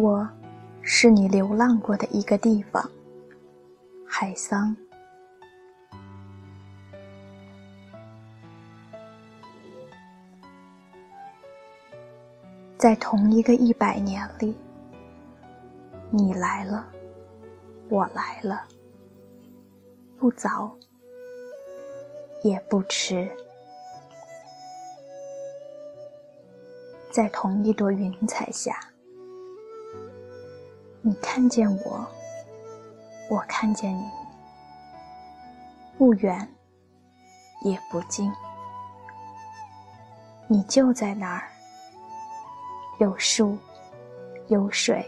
我，是你流浪过的一个地方，海桑。在同一个一百年里，你来了，我来了，不早，也不迟。在同一朵云彩下，你看见我，我看见你，不远，也不近，你就在那儿。有树，有水，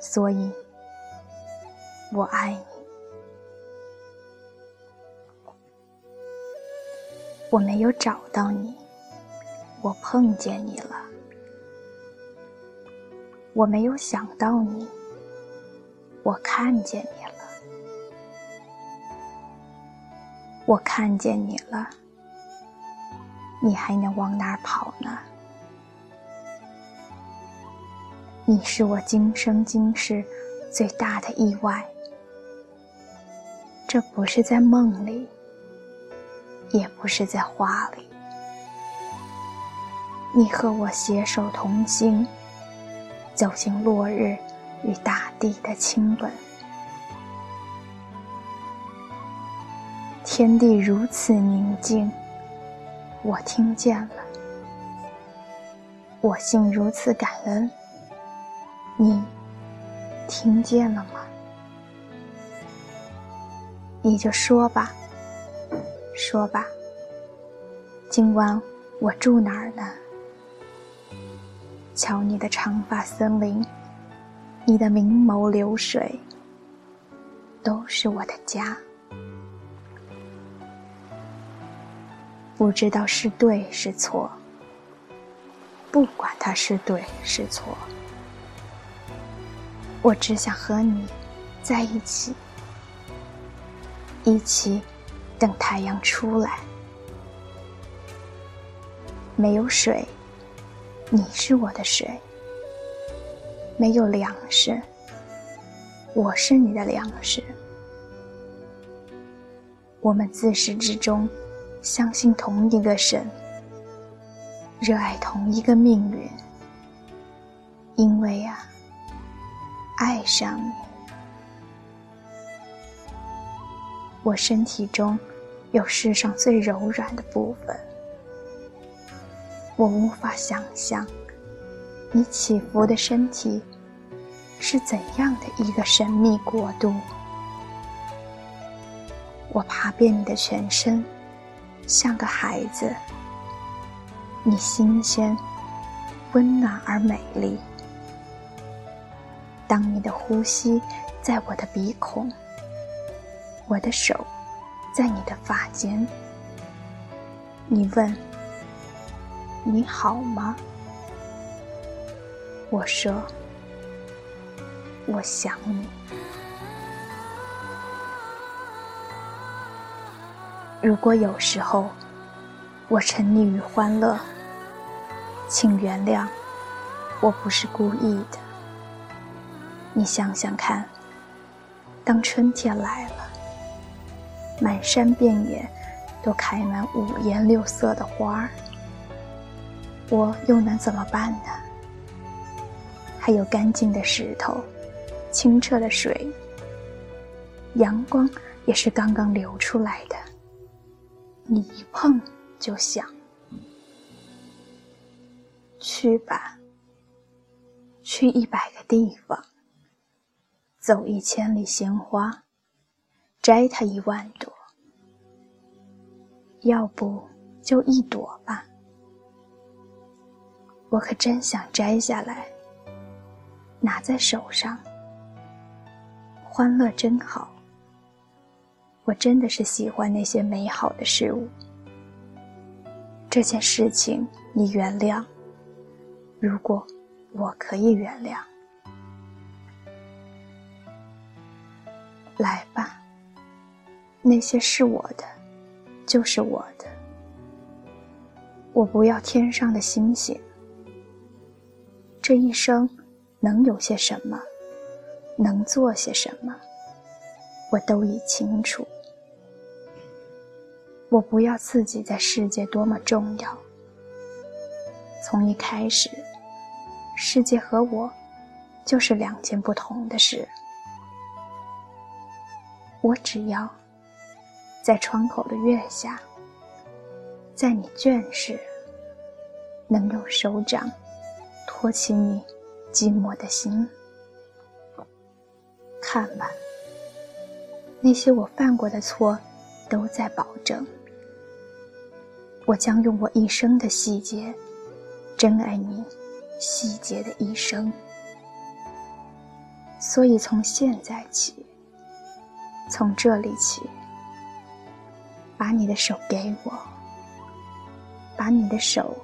所以我爱你。我没有找到你，我碰见你了。我没有想到你，我看见你了。我看见你了，你还能往哪儿跑呢？你是我今生今世最大的意外，这不是在梦里，也不是在画里。你和我携手同行，走进落日与大地的亲吻。天地如此宁静，我听见了；我心如此感恩。你听见了吗？你就说吧，说吧。今晚我住哪儿呢？瞧你的长发森林，你的明眸流水，都是我的家。不知道是对是错，不管它是对是错。我只想和你在一起，一起等太阳出来。没有水，你是我的水；没有粮食，我是你的粮食。我们自始至终相信同一个神，热爱同一个命运，因为啊。爱上你，我身体中有世上最柔软的部分。我无法想象，你起伏的身体是怎样的一个神秘国度。我爬遍你的全身，像个孩子。你新鲜、温暖而美丽。当你的呼吸在我的鼻孔，我的手在你的发间，你问：“你好吗？”我说：“我想你。”如果有时候我沉溺于欢乐，请原谅，我不是故意的。你想想看，当春天来了，满山遍野都开满五颜六色的花儿，我又能怎么办呢？还有干净的石头，清澈的水，阳光也是刚刚流出来的，你一碰就想。去吧，去一百个地方。走一千里鲜花，摘它一万朵，要不就一朵吧。我可真想摘下来，拿在手上。欢乐真好，我真的是喜欢那些美好的事物。这件事情你原谅，如果我可以原谅。来吧，那些是我的，就是我的。我不要天上的星星，这一生能有些什么，能做些什么，我都已清楚。我不要自己在世界多么重要。从一开始，世界和我就是两件不同的事。我只要在窗口的月下，在你倦时，能用手掌托起你寂寞的心。看吧，那些我犯过的错，都在保证。我将用我一生的细节，珍爱你细节的一生。所以从现在起，从这里起，把你的手给我，把你的手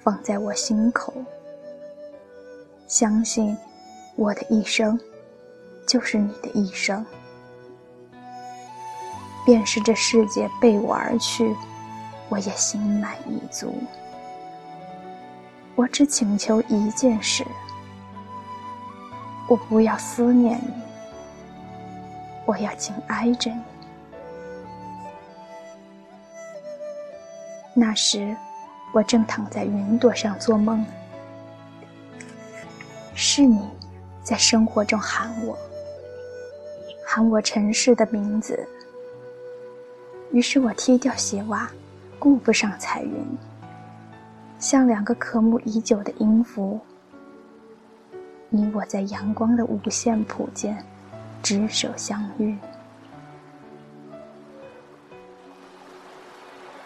放在我心口，相信我的一生就是你的一生，便是这世界背我而去。我也心满意足。我只请求一件事：我不要思念你，我要紧挨着你。那时，我正躺在云朵上做梦，是你在生活中喊我，喊我城市的名字。于是我踢掉鞋袜。顾不上彩云，像两个渴慕已久的音符。你我在阳光的无限谱间，执手相遇。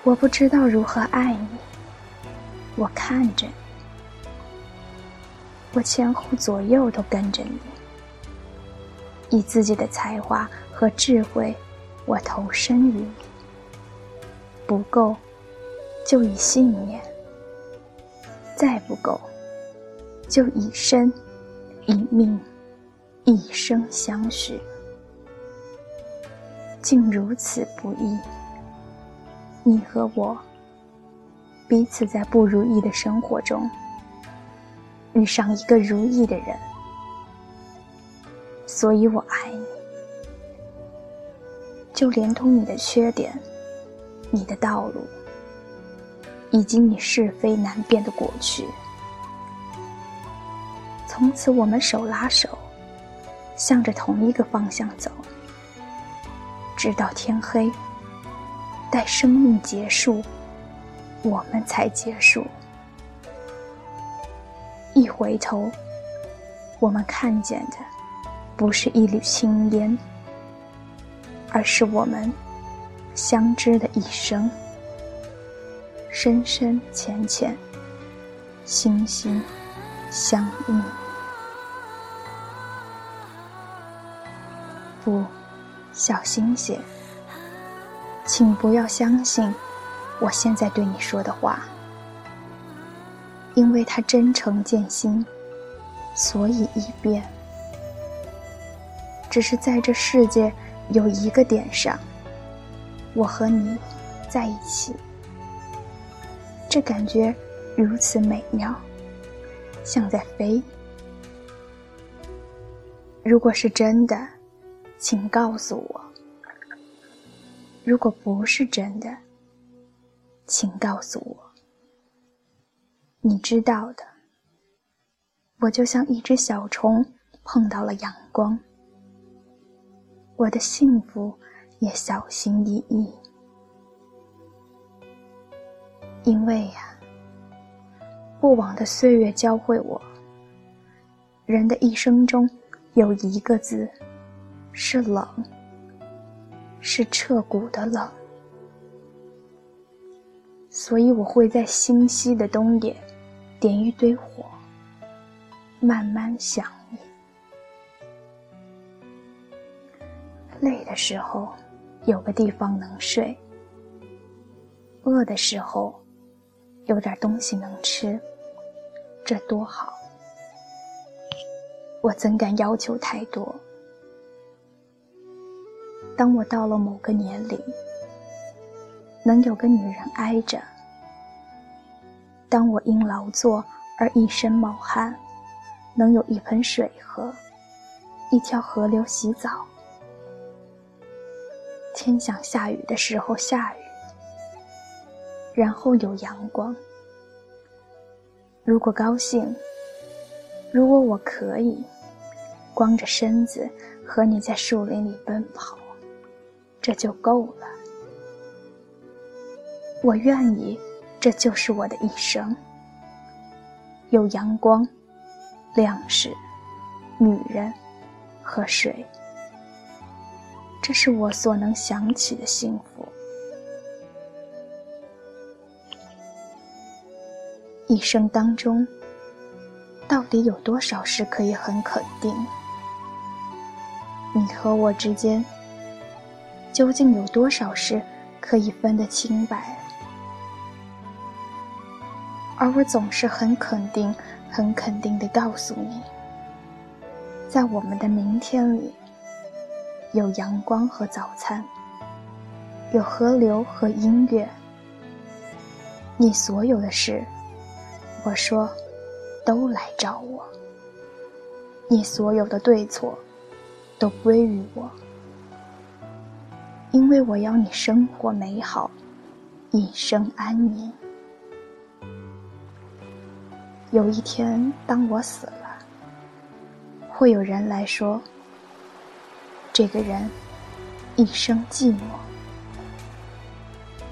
我不知道如何爱你，我看着你，我前后左右都跟着你，以自己的才华和智慧，我投身于你。不够。就以信念，再不够，就以身、以命、一生相许。竟如此不易，你和我彼此在不如意的生活中遇上一个如意的人，所以我爱你，就连同你的缺点，你的道路。以及你是非难辨的过去，从此我们手拉手，向着同一个方向走，直到天黑。待生命结束，我们才结束。一回头，我们看见的不是一缕青烟，而是我们相知的一生。深深浅浅，心心相印。不，小心些，请不要相信我现在对你说的话，因为他真诚见心，所以易变。只是在这世界有一个点上，我和你在一起。这感觉如此美妙，像在飞。如果是真的，请告诉我；如果不是真的，请告诉我。你知道的，我就像一只小虫碰到了阳光，我的幸福也小心翼翼。因为呀，过往的岁月教会我，人的一生中有一个字是冷，是彻骨的冷。所以我会在星稀的冬夜点一堆火，慢慢想你。累的时候有个地方能睡，饿的时候。有点东西能吃，这多好！我怎敢要求太多？当我到了某个年龄，能有个女人挨着；当我因劳作而一身冒汗，能有一盆水喝，一条河流洗澡。天想下雨的时候下雨，然后有阳光。如果高兴，如果我可以，光着身子和你在树林里奔跑，这就够了。我愿意，这就是我的一生。有阳光、粮食、女人和水，这是我所能想起的幸福。一生当中，到底有多少事可以很肯定？你和我之间，究竟有多少事可以分得清白？而我总是很肯定、很肯定地告诉你，在我们的明天里，有阳光和早餐，有河流和音乐。你所有的事，我说，都来找我。你所有的对错，都归于我，因为我要你生活美好，一生安宁。有一天，当我死了，会有人来说：“这个人一生寂寞。”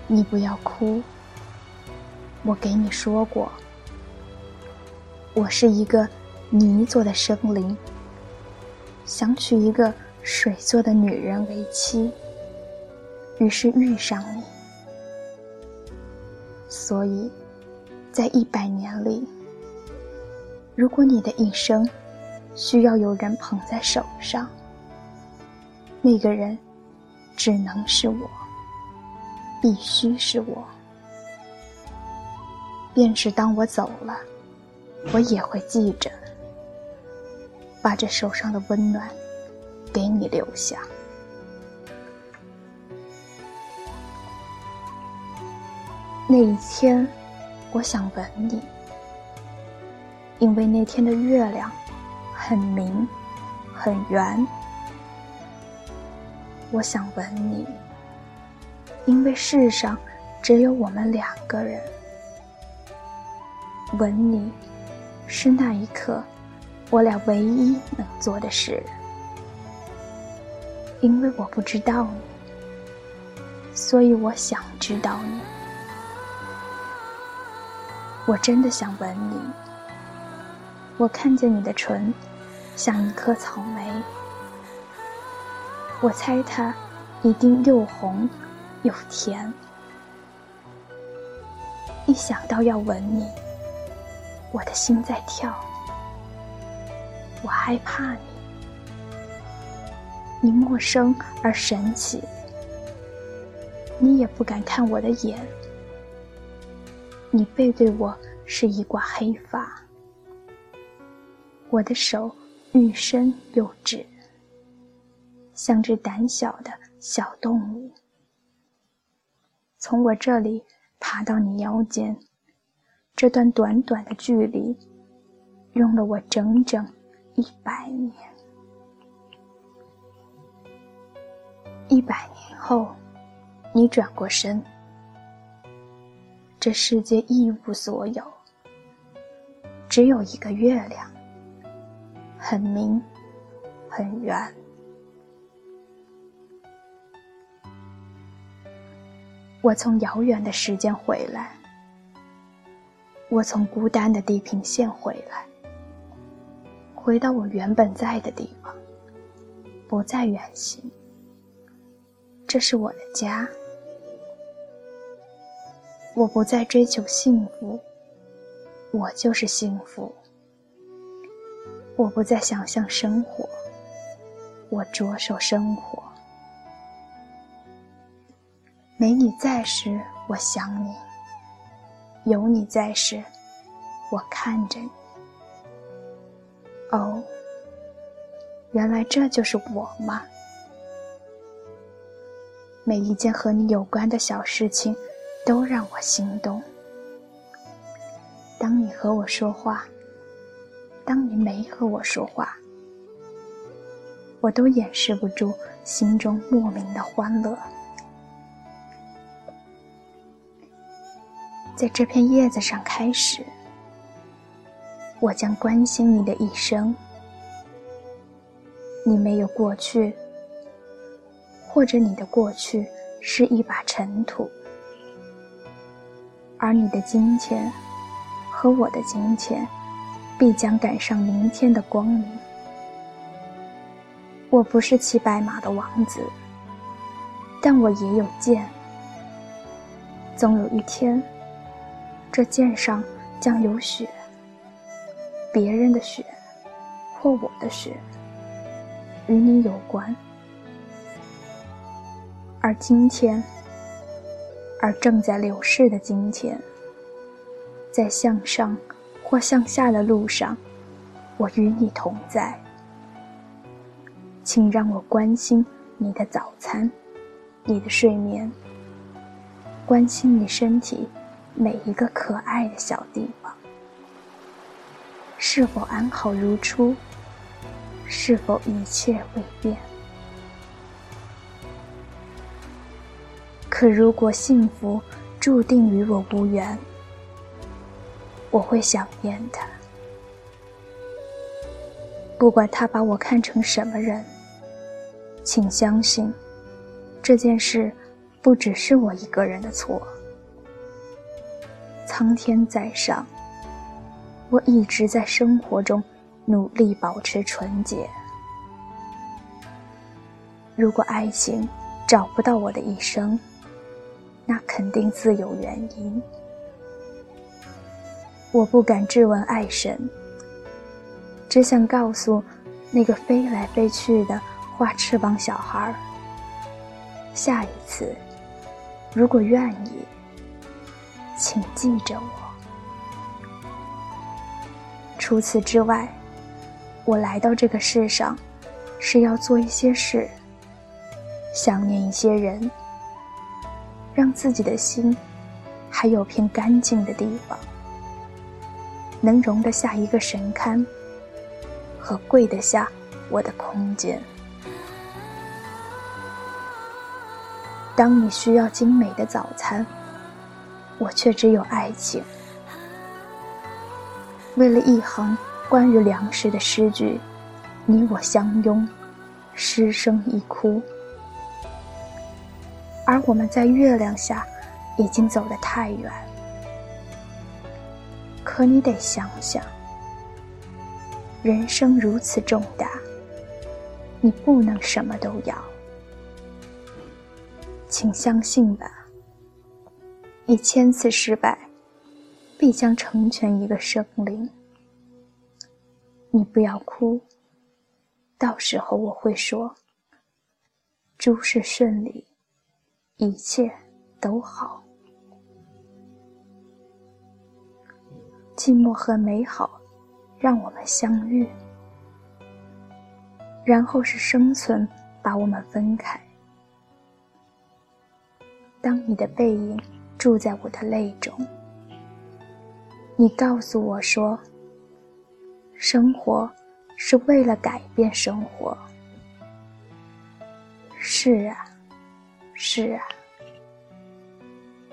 你不要哭，我给你说过，我是一个泥做的生灵，想娶一个水做的女人为妻，于是遇上你，所以在一百年里。如果你的一生需要有人捧在手上，那个人只能是我，必须是我。便是当我走了，我也会记着，把这手上的温暖给你留下。那一天，我想吻你。因为那天的月亮很明，很圆，我想吻你。因为世上只有我们两个人，吻你是那一刻我俩唯一能做的事。因为我不知道你，所以我想知道你。我真的想吻你。我看见你的唇，像一颗草莓。我猜它一定又红又甜。一想到要吻你，我的心在跳。我害怕你，你陌生而神奇。你也不敢看我的眼，你背对我是一挂黑发。我的手愈伸又直，像只胆小的小动物，从我这里爬到你腰间。这段短短的距离，用了我整整一百年。一百年后，你转过身，这世界一无所有，只有一个月亮。很明，很圆。我从遥远的时间回来，我从孤单的地平线回来，回到我原本在的地方，不再远行。这是我的家，我不再追求幸福，我就是幸福。我不再想象生活，我着手生活。没你在时，我想你；有你在时，我看着你。哦，原来这就是我吗？每一件和你有关的小事情，都让我心动。当你和我说话。当你没和我说话，我都掩饰不住心中莫名的欢乐。在这片叶子上开始，我将关心你的一生。你没有过去，或者你的过去是一把尘土，而你的金钱和我的金钱必将赶上明天的光明。我不是骑白马的王子，但我也有剑。总有一天。这剑上将有血，别人的血，或我的血，与你有关。而今天，而正在流逝的今天，在向上或向下的路上，我与你同在。请让我关心你的早餐，你的睡眠，关心你身体。每一个可爱的小地方，是否安好如初？是否一切未变？可如果幸福注定与我无缘，我会想念他。不管他把我看成什么人，请相信，这件事不只是我一个人的错。苍天在上，我一直在生活中努力保持纯洁。如果爱情找不到我的一生，那肯定自有原因。我不敢质问爱神，只想告诉那个飞来飞去的花翅膀小孩儿：下一次，如果愿意。请记着我。除此之外，我来到这个世上，是要做一些事，想念一些人，让自己的心还有片干净的地方，能容得下一个神龛，和跪得下我的空间。当你需要精美的早餐。我却只有爱情。为了一行关于粮食的诗句，你我相拥，失声一哭。而我们在月亮下已经走得太远。可你得想想，人生如此重大，你不能什么都要。请相信吧。一千次失败，必将成全一个生灵。你不要哭，到时候我会说：诸事顺利，一切都好。寂寞和美好，让我们相遇，然后是生存把我们分开。当你的背影。住在我的泪中，你告诉我说：“生活是为了改变生活。”是啊，是啊，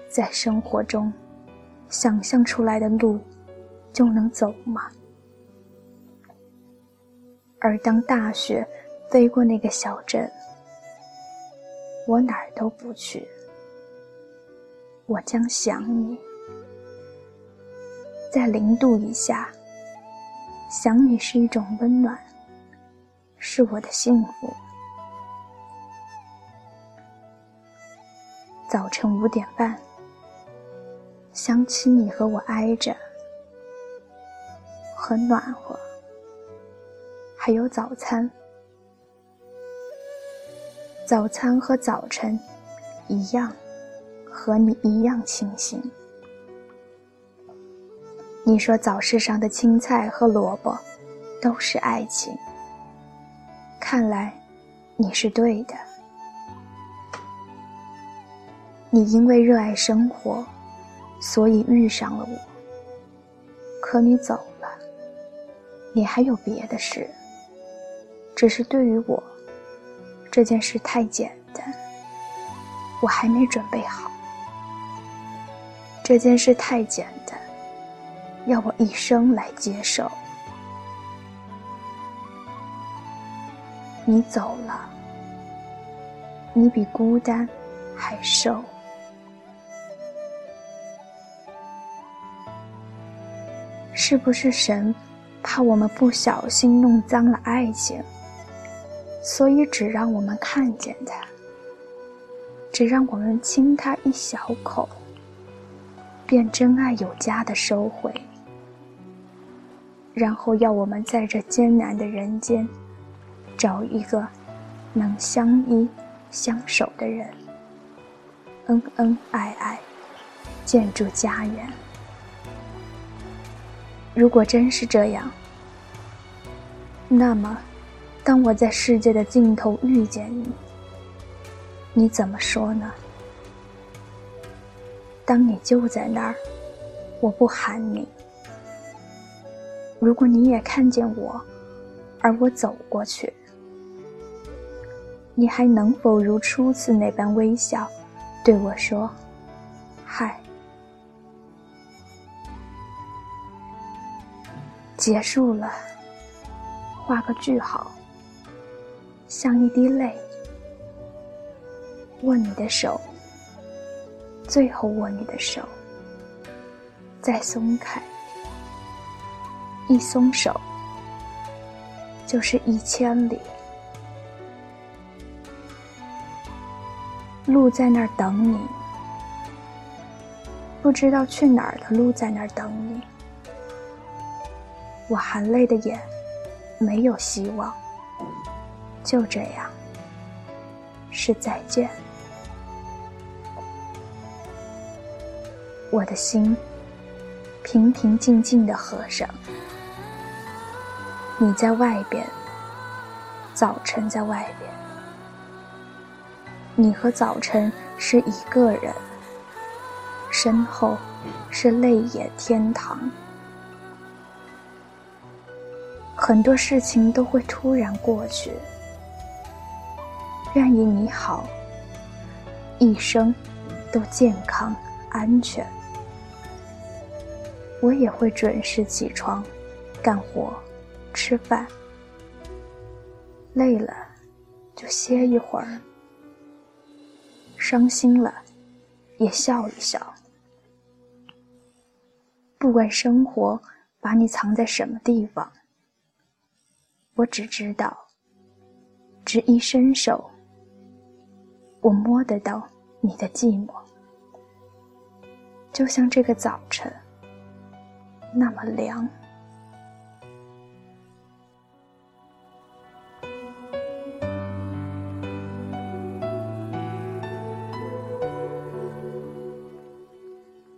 在生活中，想象出来的路就能走吗？而当大雪飞过那个小镇，我哪儿都不去。我将想你，在零度以下，想你是一种温暖，是我的幸福。早晨五点半，想起你和我挨着，很暖和。还有早餐，早餐和早晨一样。和你一样清醒。你说早市上的青菜和萝卜都是爱情，看来你是对的。你因为热爱生活，所以遇上了我。可你走，你还有别的事，只是对于我，这件事太简单，我还没准备好。这件事太简单，要我一生来接受。你走了，你比孤单还瘦。是不是神怕我们不小心弄脏了爱情，所以只让我们看见它，只让我们亲它一小口，便真爱有加的收回，然后要我们在这艰难的人间，找一个能相依相守的人，恩恩爱爱，建筑家园。如果真是这样，那么，当我在世界的尽头遇见你，你怎么说呢？当你就在那儿，我不喊你。如果你也看见我，而我走过去，你还能否如初次那般微笑，对我说：“嗨。”结束了，画个句号，像一滴泪。握你的手，最后握你的手，再松开，一松手就是一千里。路在那儿等你，不知道去哪儿的路在那儿等你。我含泪的眼，没有希望。就这样，是再见。我的心平平静静的合上。你在外边，早晨在外边。你和早晨是一个人，身后是泪眼天堂。很多事情都会突然过去。愿意你好，一生都健康安全。我也会准时起床，干活，吃饭。累了就歇一会儿，伤心了也笑一笑。不管生活把你藏在什么地方。我只知道，只一伸手，我摸得到你的寂寞，就像这个早晨那么凉。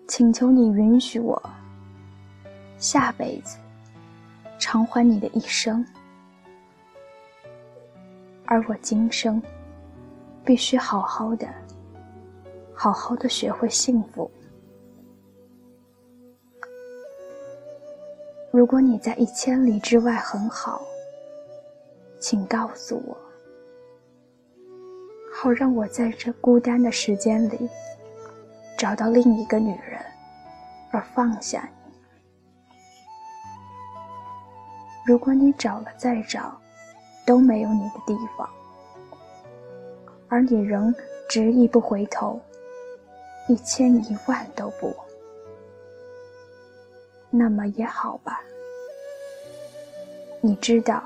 请求你允许我，下辈子偿还你的一生。而我今生必须好好的、好好的学会幸福。如果你在一千里之外很好，请告诉我，好让我在这孤单的时间里找到另一个女人，而放下你。如果你找了再找，都没有你的地方，而你仍执意不回头，一千一万都不，那么也好吧。你知道，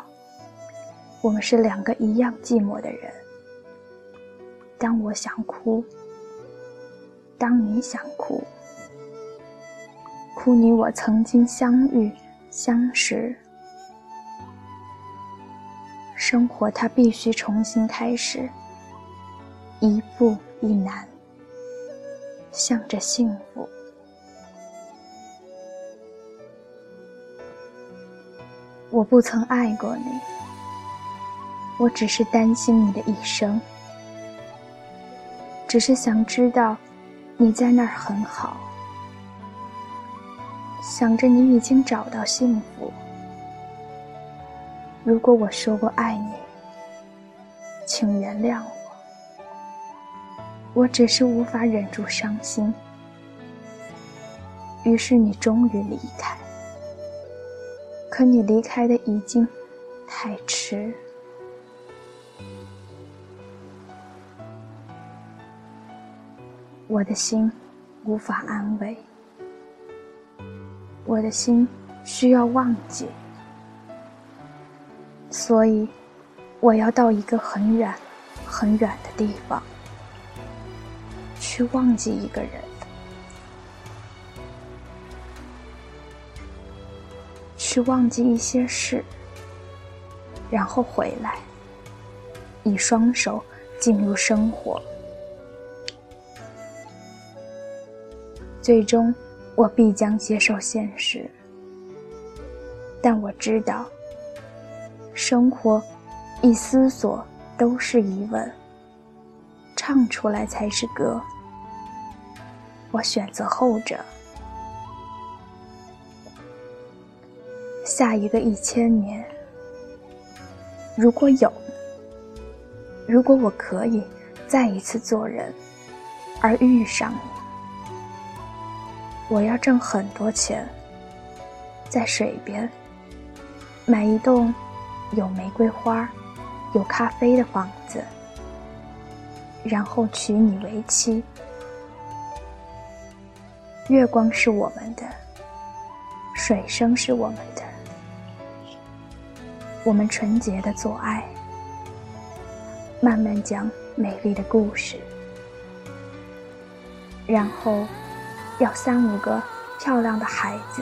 我们是两个一样寂寞的人。当我想哭，当你想哭，哭你我曾经相遇相识。生活它必须重新开始，一步一难，向着幸福。我不曾爱过你，我只是担心你的一生，只是想知道你在那儿很好，想着你已经找到幸福。如果我说过爱你，请原谅我，我只是无法忍住伤心。于是你终于离开，可你离开的已经太迟。我的心无法安慰，我的心需要忘记，所以我要到一个很远、很远的地方去忘记一个人，去忘记一些事，然后回来，以双手进入生活。最终，我必将接受现实。但我知道，生活一思索都是疑问，唱出来才是歌。我选择后者。下一个一千年，如果有，如果我可以再一次做人，而遇上你。我要挣很多钱，在水边买一栋有玫瑰花、有咖啡的房子，然后娶你为妻。月光是我们的，水声是我们的，我们纯洁的做爱，慢慢讲美丽的故事，然后。要三五个漂亮的孩子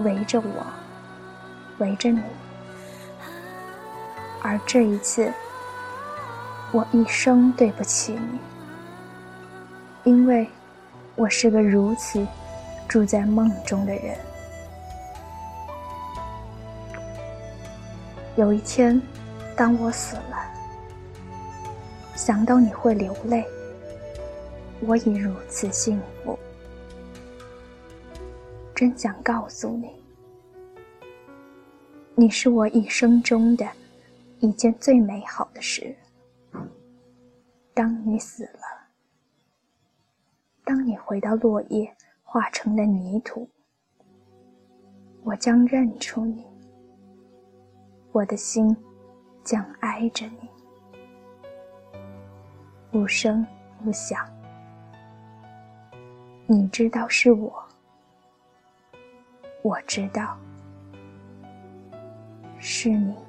围着我，围着你，而这一次，我一生对不起你，因为我是个如此住在梦中的人。有一天，当我死了，想到你会流泪。我已如此幸福，真想告诉你，你是我一生中的一件最美好的事。当你死了，当你回到落叶化成的泥土，我将认出你，我的心将挨着你，无声无响。你知道是我，我知道是你。